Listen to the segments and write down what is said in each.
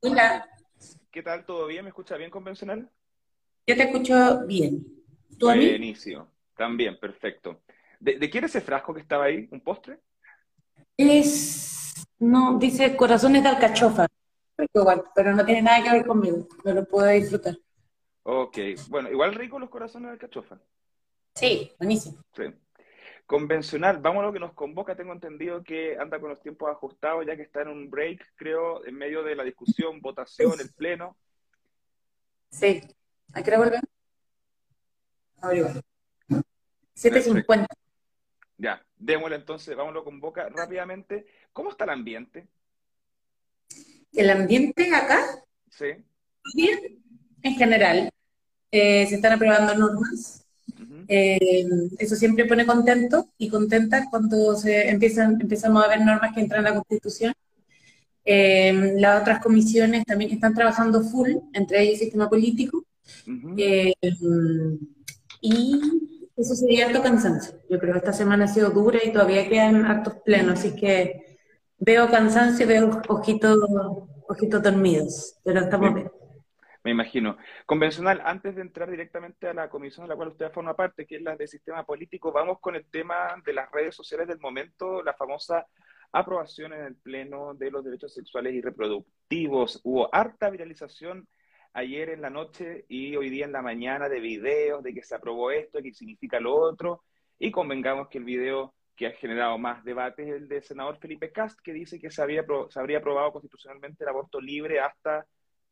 Hola. ¿Qué tal? ¿Todo bien? ¿Me escucha bien convencional? Yo te escucho bien. ¿Tú a mí? Buenísimo. También, perfecto. ¿De, ¿De, quién es ese frasco que estaba ahí? ¿Un postre? Es... No, dice corazones de alcachofa. Igual, pero no tiene nada que ver conmigo. No lo puedo disfrutar. Ok. Bueno, igual rico los corazones de alcachofa. Sí, buenísimo. Sí. Convencional, vamos a lo que nos convoca. Tengo entendido que anda con los tiempos ajustados, ya que está en un break, creo, en medio de la discusión, votación, el pleno. Sí. ¿A qué hora volver? Ahora 7.50. Ya, démosle entonces, vámonos con boca rápidamente. ¿Cómo está el ambiente? El ambiente acá. Sí. Bien, en general. Eh, se están aprobando normas. Eh, eso siempre pone contento y contenta cuando se empiezan, empezamos a ver normas que entran a la Constitución. Eh, las otras comisiones también están trabajando full, entre ellas el sistema político. y eso sería alto cansancio. Yo creo que esta semana ha sido dura y todavía quedan actos plenos, así que veo cansancio y veo ojitos, ojitos dormidos, pero estamos bien. Me imagino. Convencional, antes de entrar directamente a la comisión de la cual usted forma parte, que es la de sistema político, vamos con el tema de las redes sociales del momento, la famosa aprobación en el Pleno de los Derechos Sexuales y Reproductivos. Hubo harta viralización ayer en la noche y hoy día en la mañana de videos de que se aprobó esto, que significa lo otro, y convengamos que el video que ha generado más debate es el del senador Felipe Cast, que dice que se, había, se habría aprobado constitucionalmente el aborto libre hasta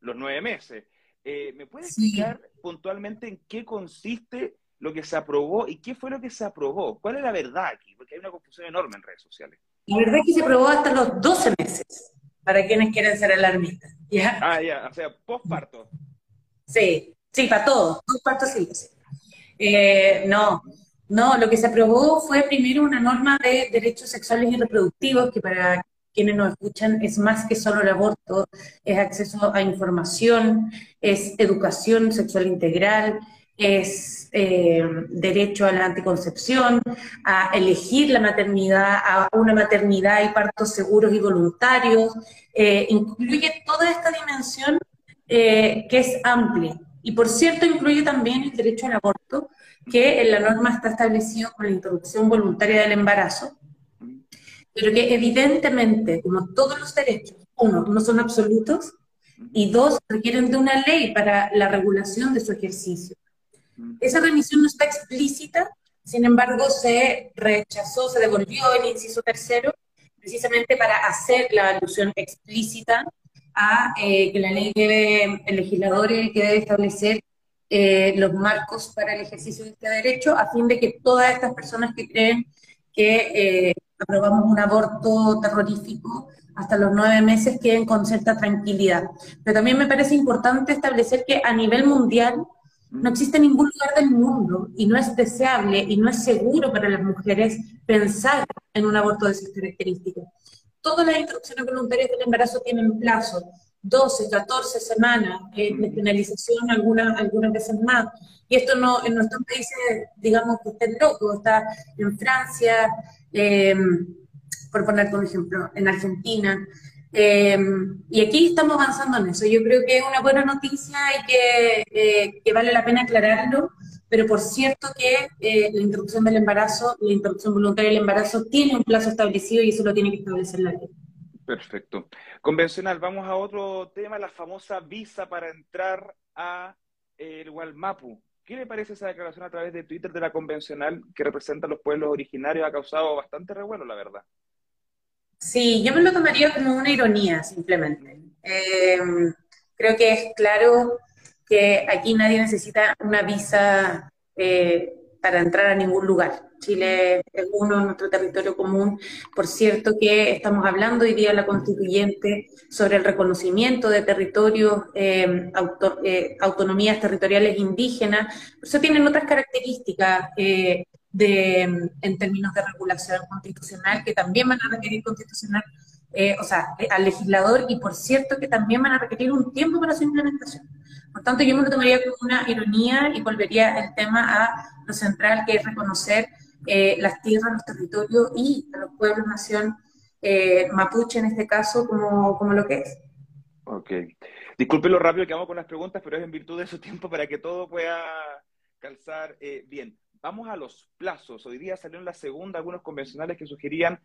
los nueve meses. Eh, ¿Me puede explicar puntualmente en qué consiste lo que se aprobó y qué fue lo que se aprobó? ¿Cuál es la verdad aquí? Porque hay una confusión enorme en redes sociales. La verdad es que se aprobó hasta los 12 meses, para quienes quieren ser alarmistas. ¿ya? Ah, ya, o sea, postparto. Sí, sí, para todos, postparto sí. Eh, no, no, lo que se aprobó fue primero una norma de derechos sexuales y reproductivos, que para quienes nos escuchan es más que solo el aborto, es acceso a información, es educación sexual integral, es eh, derecho a la anticoncepción, a elegir la maternidad, a una maternidad y partos seguros y voluntarios, eh, incluye toda esta dimensión eh, que es amplia. Y por cierto, incluye también el derecho al aborto, que en la norma está establecido con la interrupción voluntaria del embarazo, pero que evidentemente, como todos los derechos, uno, no son absolutos, y dos, requieren de una ley para la regulación de su ejercicio. Esa remisión no está explícita, sin embargo, se rechazó, se devolvió el inciso tercero, precisamente para hacer la alusión explícita a eh, que la ley debe, el legislador es el que debe establecer eh, los marcos para el ejercicio de este derecho, a fin de que todas estas personas que creen que eh, aprobamos un aborto terrorífico hasta los nueve meses queden con cierta tranquilidad. Pero también me parece importante establecer que a nivel mundial no existe ningún lugar del mundo y no es deseable y no es seguro para las mujeres pensar en un aborto de esas características. Todas las interrupciones voluntarias del embarazo tienen plazo, 12, 14 semanas eh, de penalización, algunas, algunas veces más. Y esto no en nuestros países, digamos que estén locos, está en Francia, eh, por poner un ejemplo, en Argentina. Eh, y aquí estamos avanzando en eso. Yo creo que es una buena noticia y que, que vale la pena aclararlo, pero por cierto que la interrupción del embarazo, la interrupción voluntaria del embarazo tiene un plazo establecido y eso lo tiene que establecer la ley. Perfecto. Convencional, vamos a otro tema, la famosa visa para entrar a el Gualmapu. ¿Qué le parece esa declaración a través de Twitter de la convencional que representa a los pueblos originarios? Ha causado bastante revuelo, la verdad. Sí, yo me lo tomaría como una ironía, simplemente. Eh, creo que es claro que aquí nadie necesita una visa eh, para entrar a ningún lugar. Chile es uno de nuestro territorio común. Por cierto que estamos hablando hoy día la constituyente sobre el reconocimiento de territorios, eh, eh, autonomías territoriales indígenas. Eso tienen otras características eh, de, en términos de regulación constitucional que también van a requerir constitucional, o sea, al legislador y por cierto que también van a requerir un tiempo para su implementación. Por tanto, yo me lo tomaría como una ironía y volvería el tema a lo central, que es reconocer eh, las tierras, los territorios y a los pueblos nación eh, mapuche en este caso como, como lo que es. Ok. Disculpe lo rápido que vamos con las preguntas, pero es en virtud de su tiempo para que todo pueda calzar eh, bien. Vamos a los plazos. Hoy día salió en la segunda algunos convencionales que sugerían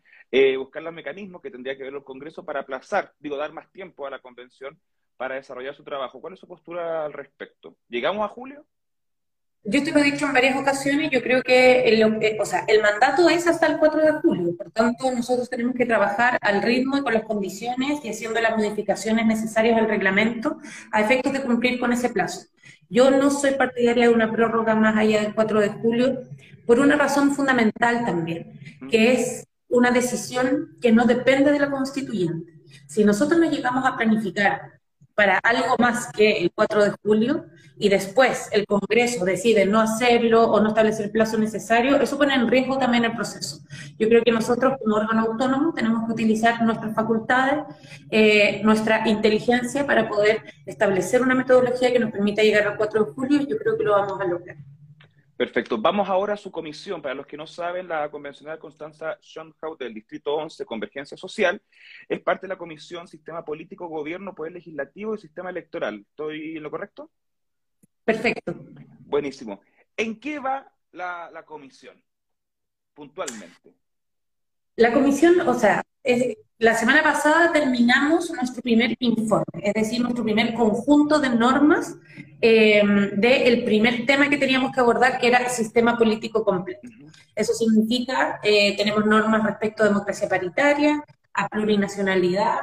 buscar los mecanismos que tendría que ver el Congreso para aplazar, digo, dar más tiempo a la convención para desarrollar su trabajo. ¿Cuál es su postura al respecto? ¿Llegamos a julio? Yo te lo he dicho en varias ocasiones, yo creo que el, o sea, el mandato es hasta el 4 de julio, por tanto nosotros tenemos que trabajar al ritmo y con las condiciones y haciendo las modificaciones necesarias al reglamento a efectos de cumplir con ese plazo. Yo no soy partidaria de una prórroga más allá del 4 de julio por una razón fundamental también, que es una decisión que no depende de la constituyente. Si nosotros nos llegamos a planificar para algo más que el 4 de julio y después el Congreso decide no hacerlo o no establecer el plazo necesario, eso pone en riesgo también el proceso. Yo creo que nosotros como órgano autónomo tenemos que utilizar nuestras facultades, eh, nuestra inteligencia para poder establecer una metodología que nos permita llegar al 4 de julio y yo creo que lo vamos a lograr. Perfecto. Vamos ahora a su comisión. Para los que no saben, la convencional Constanza Schoenhout del Distrito 11, Convergencia Social, es parte de la Comisión Sistema Político, Gobierno, Poder Legislativo y Sistema Electoral. ¿Estoy en lo correcto? Perfecto. Buenísimo. ¿En qué va la, la comisión, puntualmente? La comisión, o sea, la semana pasada terminamos nuestro primer informe, es decir, nuestro primer conjunto de normas eh, del primer tema que teníamos que abordar, que era sistema político completo. Eso significa, eh, tenemos normas respecto a democracia paritaria, a plurinacionalidad,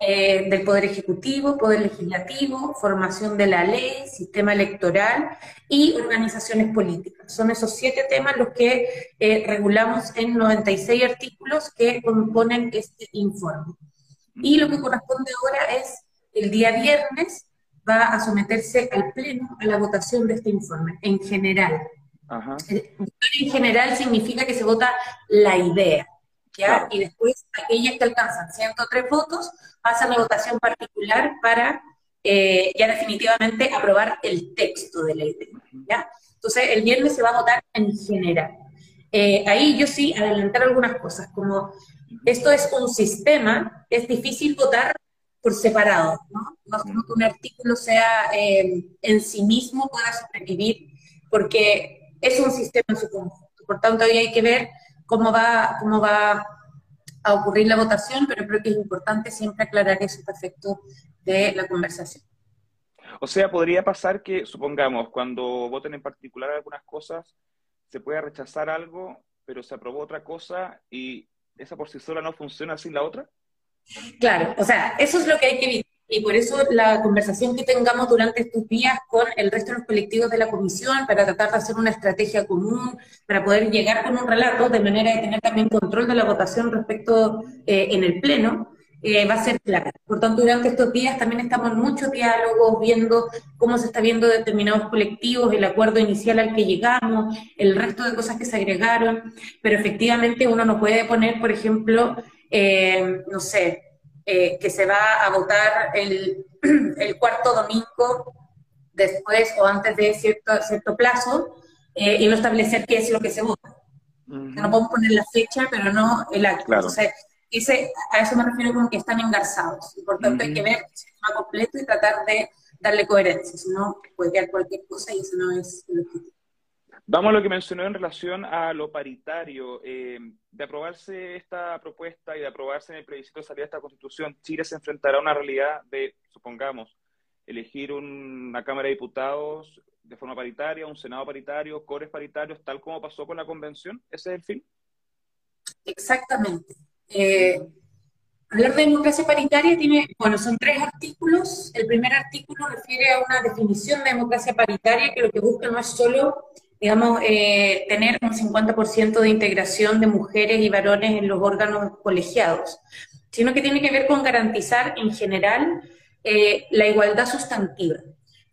eh, del Poder Ejecutivo, Poder Legislativo, formación de la ley, sistema electoral y organizaciones políticas. Son esos siete temas los que eh, regulamos en 96 artículos que componen este informe. Y lo que corresponde ahora es, el día viernes, va a someterse al Pleno a la votación de este informe, en general. En general significa que se vota la idea, ¿ya? Y después aquellas que alcanzan 103 votos pasan la votación particular para eh, ya definitivamente aprobar el texto de ley. ¿ya? Entonces, el viernes se va a votar en general. Eh, ahí yo sí adelantar algunas cosas, como esto es un sistema, es difícil votar por separado, ¿no? No que un artículo sea eh, en sí mismo pueda sobrevivir, porque es un sistema en su conjunto. Por tanto, ahí hay que ver cómo va, cómo va a ocurrir la votación, pero creo que es importante siempre aclarar ese efecto de la conversación. O sea, podría pasar que, supongamos, cuando voten en particular algunas cosas, se pueda rechazar algo, pero se aprobó otra cosa y esa por sí sola no funciona sin la otra. Claro, o sea, eso es lo que hay que evitar. Y por eso la conversación que tengamos durante estos días con el resto de los colectivos de la comisión, para tratar de hacer una estrategia común, para poder llegar con un relato, de manera de tener también control de la votación respecto eh, en el Pleno, eh, va a ser clara. Por tanto, durante estos días también estamos en muchos diálogos, viendo cómo se está viendo determinados colectivos, el acuerdo inicial al que llegamos, el resto de cosas que se agregaron, pero efectivamente uno no puede poner, por ejemplo, eh, no sé, eh, que se va a votar el, el, cuarto domingo después o antes de cierto, cierto plazo eh, y no establecer qué es lo que se vota. No podemos poner la fecha, pero no el acto. ese, a eso me refiero con que están engarzados. Por tanto, hay que ver el sistema completo y tratar de darle coherencia, si no puede quedar cualquier cosa y eso no es el objetivo. Vamos a lo que mencionó en relación a lo paritario. Eh, de aprobarse esta propuesta y de aprobarse en el plebiscito de salida de esta constitución, Chile se enfrentará a una realidad de, supongamos, elegir una Cámara de Diputados de forma paritaria, un Senado paritario, cores paritarios, tal como pasó con la convención. ¿Ese es el fin? Exactamente. Eh, hablar de democracia paritaria tiene, bueno, son tres artículos. El primer artículo refiere a una definición de democracia paritaria que lo que busca no es solo digamos, eh, tener un 50% de integración de mujeres y varones en los órganos colegiados, sino que tiene que ver con garantizar en general eh, la igualdad sustantiva.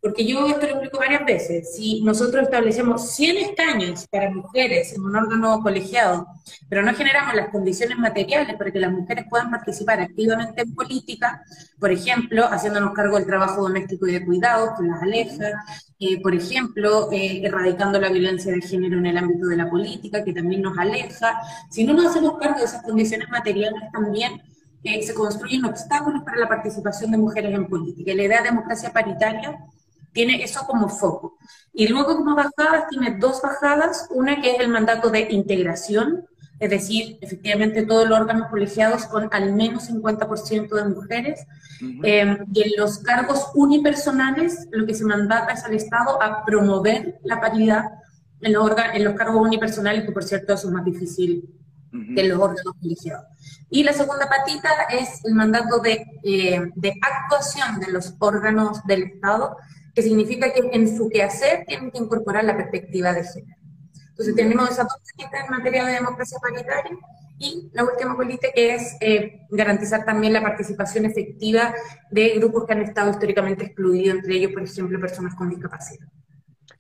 Porque yo esto lo explico varias veces. Si nosotros establecemos 100 escaños para mujeres en un órgano colegiado, pero no generamos las condiciones materiales para que las mujeres puedan participar activamente en política, por ejemplo, haciéndonos cargo del trabajo doméstico y de cuidados, que las aleja, eh, por ejemplo, eh, erradicando la violencia de género en el ámbito de la política, que también nos aleja. Si no nos hacemos cargo de esas condiciones materiales también, eh, se construyen obstáculos para la participación de mujeres en política. La idea de democracia paritaria tiene eso como foco. Y luego como bajadas tiene dos bajadas, una que es el mandato de integración, es decir, efectivamente todos los órganos colegiados con al menos 50% de mujeres, eh, y en los cargos unipersonales lo que se mandata es al Estado a promover la paridad en los, en los cargos unipersonales, que por cierto eso es más difícil que en los órganos colegiados. Y la segunda patita es el mandato de, eh, de actuación de los órganos del Estado, que significa que en su quehacer tienen que incorporar la perspectiva de género. Entonces tenemos esas dos patitas en materia de democracia paritaria y la última política que es eh, garantizar también la participación efectiva de grupos que han estado históricamente excluidos, entre ellos, por ejemplo, personas con discapacidad.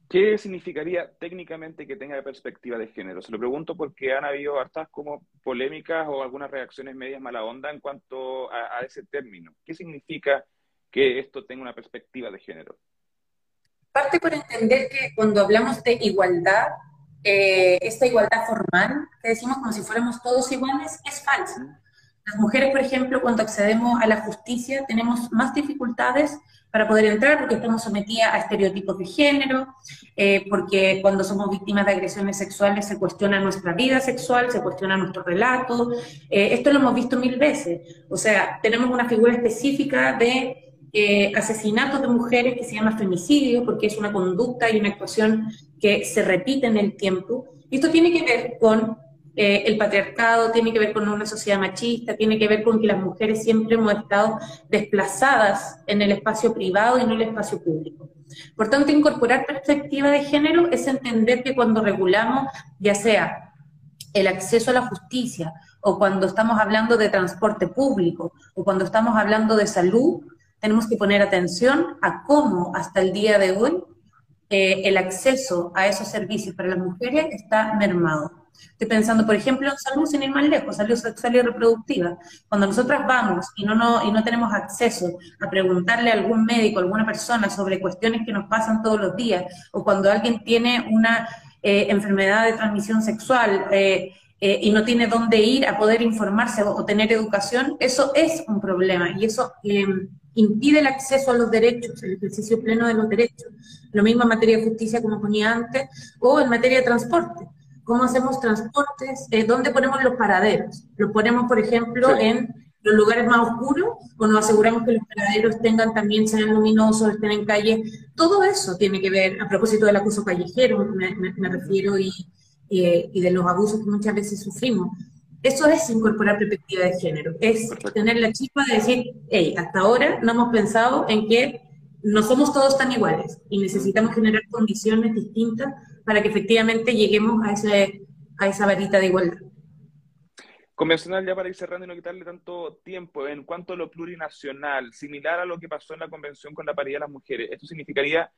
¿Qué significaría técnicamente que tenga perspectiva de género? Se lo pregunto porque han habido hartas como polémicas o algunas reacciones medias mala onda en cuanto a, ese término. ¿Qué significa que esto tenga una perspectiva de género? Parte por entender que cuando hablamos de igualdad, eh, esta igualdad formal, que decimos como si fuéramos todos iguales, es falsa. Las mujeres, por ejemplo, cuando accedemos a la justicia, tenemos más dificultades para poder entrar porque estamos sometidas a estereotipos de género, eh, porque cuando somos víctimas de agresiones sexuales se cuestiona nuestra vida sexual, se cuestiona nuestro relato. Eh, esto lo hemos visto mil veces. O sea, tenemos una figura específica de eh, asesinatos de mujeres que se llama femicidio, porque es una conducta y una actuación que se repite en el tiempo. Esto tiene que ver con eh, el patriarcado, tiene que ver con una sociedad machista, tiene que ver con que las mujeres siempre hemos estado desplazadas en el espacio privado y no en el espacio público. Por tanto, incorporar perspectiva de género es entender que cuando regulamos, ya sea el acceso a la justicia, o cuando estamos hablando de transporte público, o cuando estamos hablando de salud, tenemos que poner atención a cómo hasta el día de hoy eh, el acceso a esos servicios para las mujeres está mermado. Estoy pensando, por ejemplo, en salud sin ir más lejos, salud sexual y reproductiva. Cuando nosotras vamos y no, no, y no tenemos acceso a preguntarle a algún médico, a alguna persona sobre cuestiones que nos pasan todos los días, o cuando alguien tiene una eh, enfermedad de transmisión sexual eh, y no tiene dónde ir a poder informarse o, tener educación, eso es un problema y eso em, impide el acceso a los derechos, el ejercicio pleno de los derechos. Lo mismo en materia de justicia, como ponía antes, o en materia de transporte cómo hacemos transportes, eh, dónde ponemos los paraderos. Los ponemos, por ejemplo, en los lugares más oscuros, o nos aseguramos que los paraderos tengan también, sean luminosos, estén en calle. Todo eso tiene que ver, a propósito del acoso callejero, me, me, refiero, y, y, de los abusos que muchas veces sufrimos. Eso es incorporar perspectiva de género, es tener la chispa de decir, hey, hasta ahora no hemos pensado en que no somos todos tan iguales y necesitamos generar condiciones distintas para que efectivamente lleguemos a, ese, a esa varita de igualdad. Convencional, ya para ir cerrando y no quitarle tanto tiempo, en cuanto a lo plurinacional, similar a lo que pasó en la convención con la paridad de las mujeres, ¿esto significaría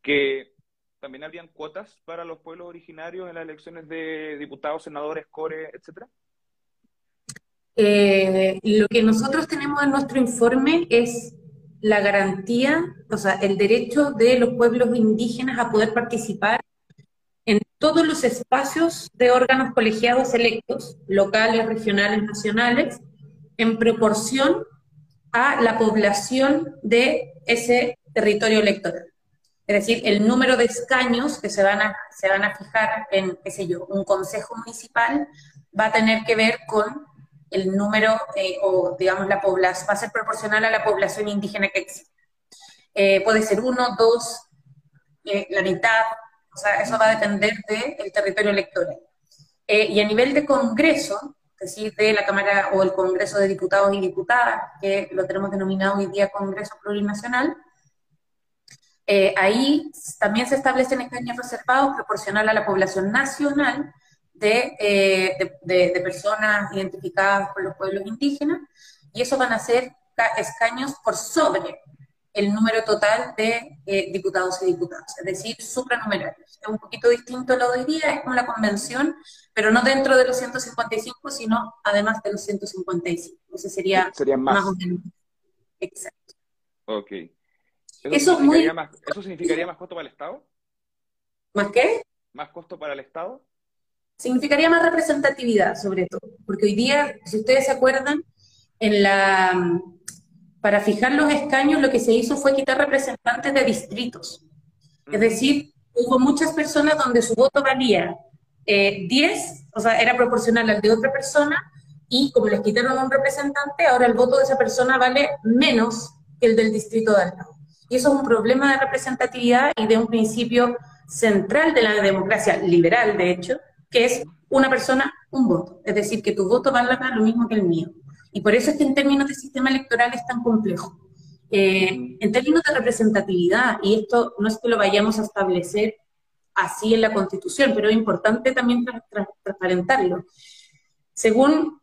que también habrían cuotas para los pueblos originarios en las elecciones de diputados, senadores, core, etcétera? Eh, lo que nosotros tenemos en nuestro informe es la garantía, o sea, el derecho de los pueblos indígenas a poder participar todos los espacios de órganos colegiados electos, locales, regionales, nacionales, en proporción a la población de ese territorio electoral. Es decir, el número de escaños que se van a, se van a fijar en, qué sé yo, un consejo municipal va a tener que ver con el número, eh, o digamos, la población, va a ser proporcional a la población indígena que existe. Eh, puede ser uno, dos, eh, la mitad, o sea, eso va a depender del territorio electoral. Eh, y a nivel de Congreso, es decir, de la Cámara o el Congreso de Diputados y Diputadas, que lo tenemos denominado hoy día Congreso Plurinacional, eh, ahí también se establecen escaños reservados proporcional a la población nacional eh, de, de, de, personas identificadas por los pueblos indígenas, y eso van a ser escaños por sobre el número total de eh, diputados y diputadas, es decir, supranumerarios. Es un poquito distinto lo de hoy día, es como la convención, pero no dentro de los 155, sino además de los 155. Entonces sería, sería más. o menos. Exacto. Ok. ¿Eso, significaría más, ¿Eso significaría más costo para el Estado? ¿Más qué? ¿Más costo para el Estado? Significaría más representatividad, sobre todo, porque hoy día, si ustedes se acuerdan, en la, para fijar los escaños lo que se hizo fue quitar representantes de distritos. Es decir, hubo muchas personas donde su voto valía 10, eh, o sea, era proporcional al de otra persona, y como les quitaron a un representante, ahora el voto de esa persona vale menos que el del distrito de al. Y eso es un problema de representatividad y de un principio central de la democracia liberal, de hecho, que es una persona, un voto. Es decir, que tu voto valga lo mismo que el mío. Y por eso es que en términos de sistema electoral es tan complejo. Eh, en términos de representatividad, y esto no es que lo vayamos a establecer así en la Constitución, pero es importante también transparentarlo. Según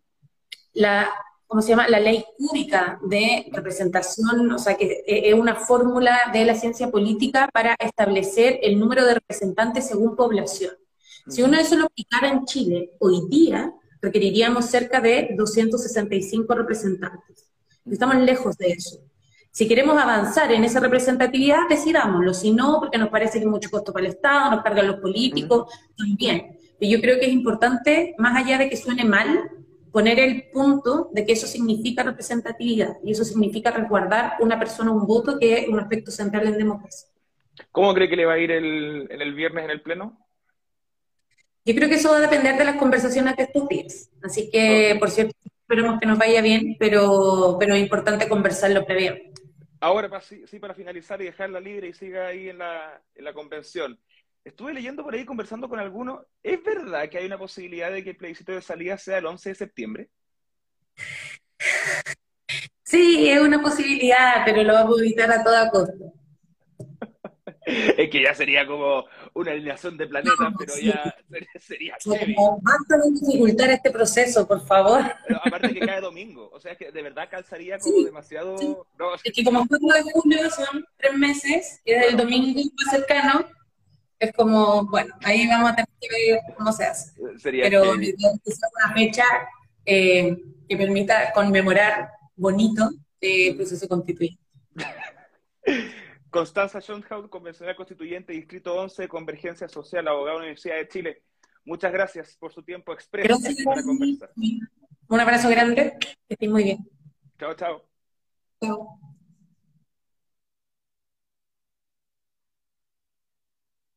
la, ¿cómo se llama? La ley cúbica de representación, o sea, que es una fórmula de la ciencia política para establecer el número de representantes según población. Si uno eso lo aplicara en Chile, hoy día requeriríamos cerca de 265 representantes. Estamos lejos de eso. Si queremos avanzar en esa representatividad, decidámoslo. Si no, porque nos parece que es mucho costo para el Estado, nos cargan los políticos, también. Pero yo creo que es importante, más allá de que suene mal, poner el punto de que eso significa representatividad y eso significa resguardar una persona un voto, que es un aspecto central en democracia. ¿Cómo cree que le va a ir el, el viernes en el Pleno? Yo creo que eso va a depender de las conversaciones de estos días. Así que, por cierto, esperemos que nos vaya bien, pero, pero es importante conversarlo previamente. Ahora, sí, para finalizar y dejarla libre y siga ahí en la, en la convención. Estuve leyendo por ahí, conversando con algunos. ¿Es verdad que hay una posibilidad de que el plebiscito de salida sea el 11 de septiembre? Sí, es una posibilidad, pero lo vamos a evitar a toda costa. es que ya sería como una alineación de planetas, pero ya sería, Basta de dificultar este proceso, por favor. aparte que cae domingo, o sea, que de verdad calzaría como demasiado... es que como 4 de julio son tres meses, y es el domingo más cercano, es como, bueno, ahí vamos a tener que ver cómo se hace. Sería Pero es una fecha eh, que permita conmemorar bonito el proceso constituyente. Constanza Schoenhaus, convencional constituyente, distrito 11, Convergencia Social, abogado de la Universidad de Chile. Muchas gracias por su tiempo expreso para conversar. Un abrazo grande, que estén muy bien. Chao, chao. Chao.